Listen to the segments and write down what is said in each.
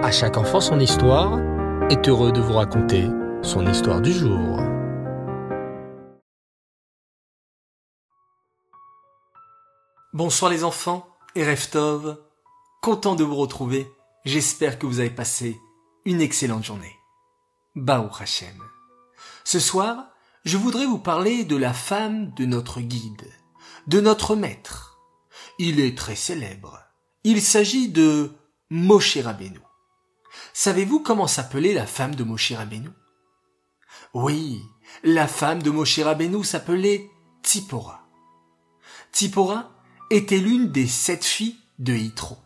À chaque enfant son histoire est heureux de vous raconter son histoire du jour. Bonsoir les enfants et Reftov, content de vous retrouver. J'espère que vous avez passé une excellente journée. Baou Hachem. Ce soir, je voudrais vous parler de la femme de notre guide, de notre maître. Il est très célèbre. Il s'agit de Moshe Rabbeinu. Savez-vous comment s'appelait la femme de Moshe Rabbeinu? Oui, la femme de Moshe Rabbeinu s'appelait Tzipora. Tzipora était l'une des sept filles de Yitro.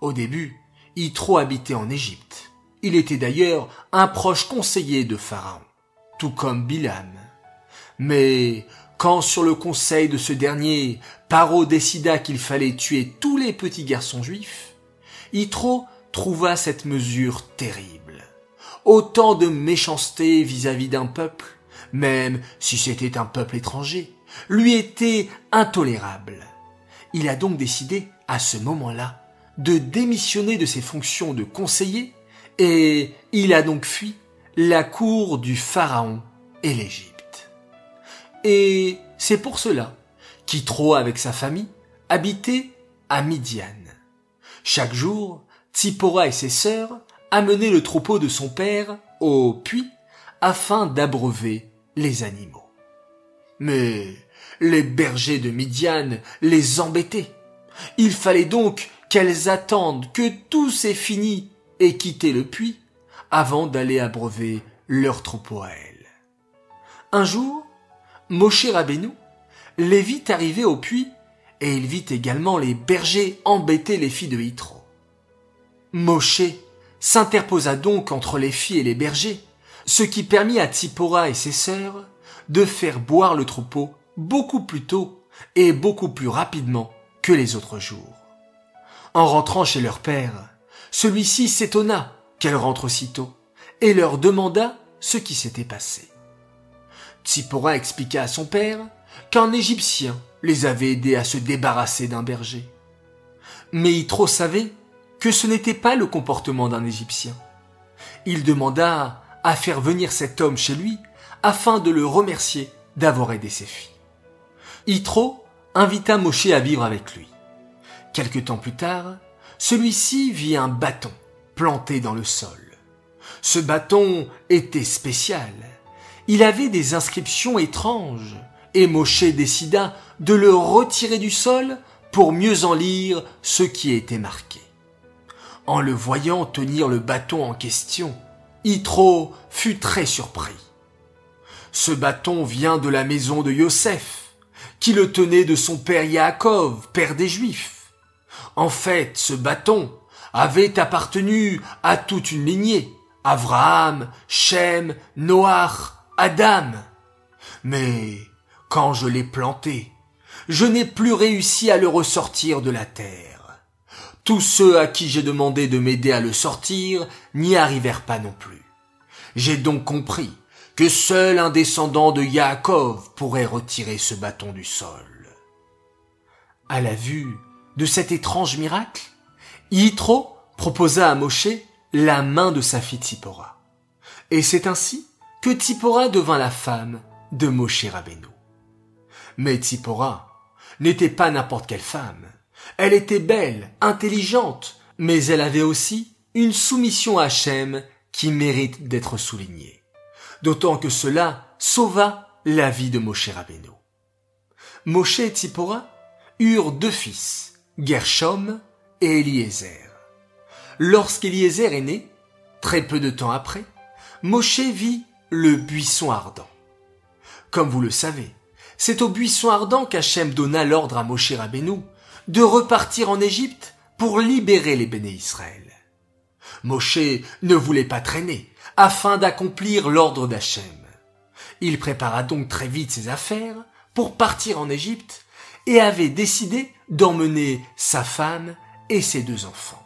Au début, Yitro habitait en Égypte. Il était d'ailleurs un proche conseiller de Pharaon, tout comme Bilam. Mais quand sur le conseil de ce dernier, Paro décida qu'il fallait tuer tous les petits garçons juifs, Yitro trouva cette mesure terrible. Autant de méchanceté vis-à-vis d'un peuple, même si c'était un peuple étranger, lui était intolérable. Il a donc décidé, à ce moment-là, de démissionner de ses fonctions de conseiller et il a donc fui la cour du Pharaon et l'Égypte. Et c'est pour cela qu'Itro avec sa famille habitait à Midian. Chaque jour, Et ses sœurs amenaient le troupeau de son père au puits afin d'abreuver les animaux. Mais les bergers de Midian les embêtaient. Il fallait donc qu'elles attendent que tout s'est fini et quitter le puits avant d'aller abreuver leur troupeau à elles. Un jour, Moshe Rabbeinu les vit arriver au puits et il vit également les bergers embêter les filles de Yitro. Moshe s'interposa donc entre les filles et les bergers, ce qui permit à Tsipora et ses sœurs de faire boire le troupeau beaucoup plus tôt et beaucoup plus rapidement que les autres jours. En rentrant chez leur père, celui-ci s'étonna qu'elle rentre aussitôt et leur demanda ce qui s'était passé. Tsipora expliqua à son père qu'un Égyptien les avait aidés à se débarrasser d'un berger. Mais Yitro savait que ce n'était pas le comportement d'un Égyptien. Il demanda à faire venir cet homme chez lui afin de le remercier d'avoir aidé ses filles. Yitro invita Moshe à vivre avec lui. Quelque temps plus tard, celui-ci vit un bâton planté dans le sol. Ce bâton était spécial. Il avait des inscriptions étranges et Moshe décida de le retirer du sol pour mieux en lire ce qui était marqué. En le voyant tenir le bâton en question, Yitro fut très surpris. Ce bâton vient de la maison de Yosef, qui le tenait de son père Yaakov, père des Juifs. En fait, ce bâton avait appartenu à toute une lignée, Abraham, Shem, Noach, Adam. Mais quand je l'ai planté, je n'ai plus réussi à le ressortir de la terre. Tous ceux à qui j'ai demandé de m'aider à le sortir n'y arrivèrent pas non plus. J'ai donc compris que seul un descendant de Yaakov pourrait retirer ce bâton du sol. À la vue de cet étrange miracle, Yitro proposa à Moshe la main de sa fille Tsipora. Et c'est ainsi que Tsipora devint la femme de Moshe Rabbeinu. Mais Tsipora n'était pas n'importe quelle femme. Elle était belle, intelligente, mais elle avait aussi une soumission à Hachem qui mérite d'être soulignée. D'autant que cela sauva la vie de Moshe Rabbeinu. Moshe et Tsipora eurent deux fils, Gershom et Eliezer. Lorsqu'Eliezer est né, très peu de temps après, Moshe vit le buisson ardent. Comme vous le savez, c'est au buisson ardent qu'Hachem donna l'ordre à Moshe Rabbeinu de repartir en Égypte pour libérer les béné Israël. Moshe ne voulait pas traîner afin d'accomplir l'ordre d'Hachem. Il prépara donc très vite ses affaires pour partir en Égypte et avait décidé d'emmener sa femme et ses deux enfants.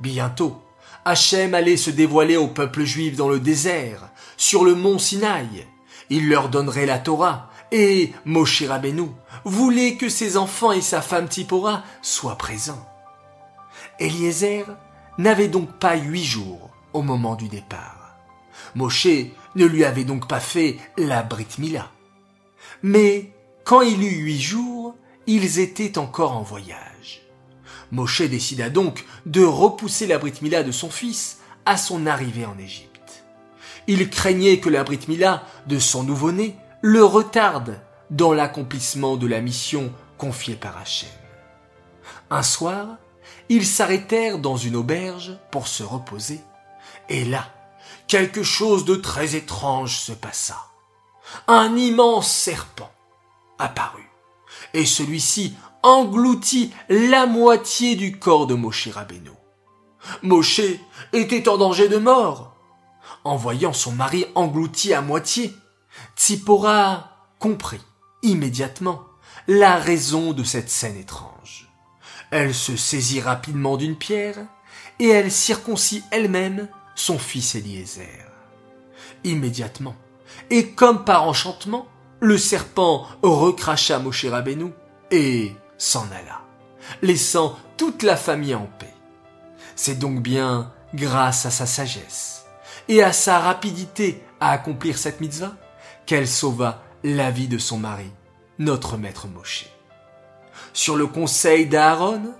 Bientôt, Hachem allait se dévoiler au peuple juif dans le désert, sur le mont Sinaï. Il leur donnerait la Torah, et Moshe voulait que ses enfants et sa femme Tipora soient présents. Eliezer n'avait donc pas huit jours au moment du départ. Moshe ne lui avait donc pas fait la Brit Mila. Mais quand il eut huit jours, ils étaient encore en voyage. Moshe décida donc de repousser la Brit Mila de son fils à son arrivée en Égypte. Il craignait que la Brit Mila de son nouveau-né le retarde dans l'accomplissement de la mission confiée par Hachem. Un soir, ils s'arrêtèrent dans une auberge pour se reposer, et là, quelque chose de très étrange se passa. Un immense serpent apparut, et celui-ci engloutit la moitié du corps de Moshe Rabbeinu. Moshe était en danger de mort. En voyant son mari englouti à moitié, Tsipora comprit immédiatement la raison de cette scène étrange. Elle se saisit rapidement d'une pierre et elle circoncit elle-même son fils Eliezer. Immédiatement, et comme par enchantement, le serpent recracha Moshe Rabbeinu et s'en alla, laissant toute la famille en paix. C'est donc bien grâce à sa sagesse et à sa rapidité à accomplir cette mitzvah qu'elle sauva la vie de son mari, notre maître Moshe. Sur le conseil d'Aaron,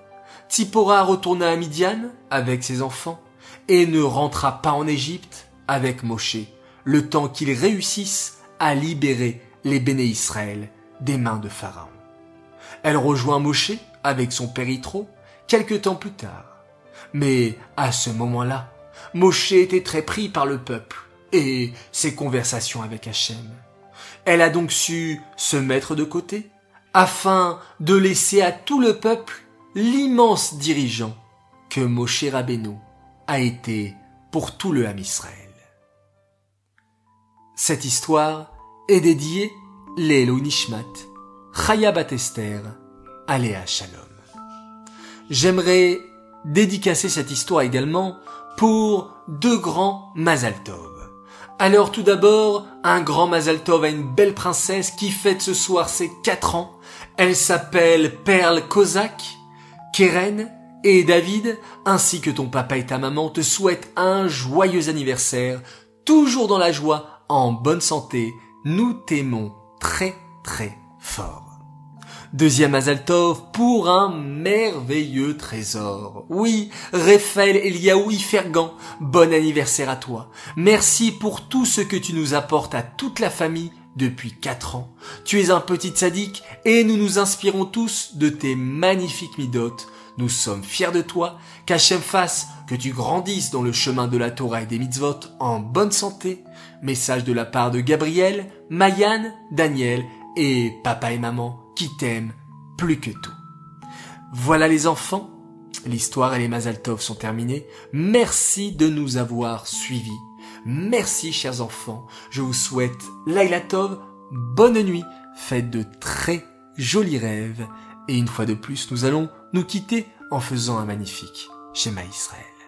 Tsipora retourna à Midian avec ses enfants et ne rentra pas en Égypte avec Moshe, le temps qu'ils réussissent à libérer les béné Israël des mains de Pharaon. Elle rejoint Moshe avec son père Yitro quelque temps plus tard. Mais à ce moment-là, Moshe était très pris par le peuple et ses conversations avec Hachem. Elle a donc su se mettre de côté afin de laisser à tout le peuple l'immense dirigeant que Moshe Rabbeinu a été pour tout le Ham Israël. Cette histoire est dédiée Lélo Nishmat, Chaya Batester, Aléa Shalom. J'aimerais dédicacer cette histoire également pour deux grands Mazal Tov. Alors tout d'abord, un grand Mazal Tov à une belle princesse qui fête ce soir ses quatre ans. Elle s'appelle Perle Kozak. Keren et David, ainsi que ton papa et ta maman, te souhaitent un joyeux anniversaire, toujours dans la joie, en bonne santé. Nous t'aimons très très fort. Deuxième Azaltov pour un merveilleux trésor. Oui, Raphaël Eliaoui Fergan, bon anniversaire à toi. Merci pour tout ce que tu nous apportes à toute la famille depuis quatre ans. Tu es un petit sadique et nous nous inspirons tous de tes magnifiques midotes. Nous sommes fiers de toi, qu'Hachem fasse que tu grandisses dans le chemin de la Torah et des mitzvot en bonne santé. Message de la part de Gabriel, Mayan, Daniel et papa et maman qui t'aiment plus que tout. Voilà les enfants, l'histoire et les Mazaltov sont terminés. Merci de nous avoir suivis. Merci chers enfants. Je vous souhaite Laila Tov, bonne nuit, faites de très jolis rêves. Et une fois de plus, nous allons nous quitter en faisant un magnifique schéma Israël.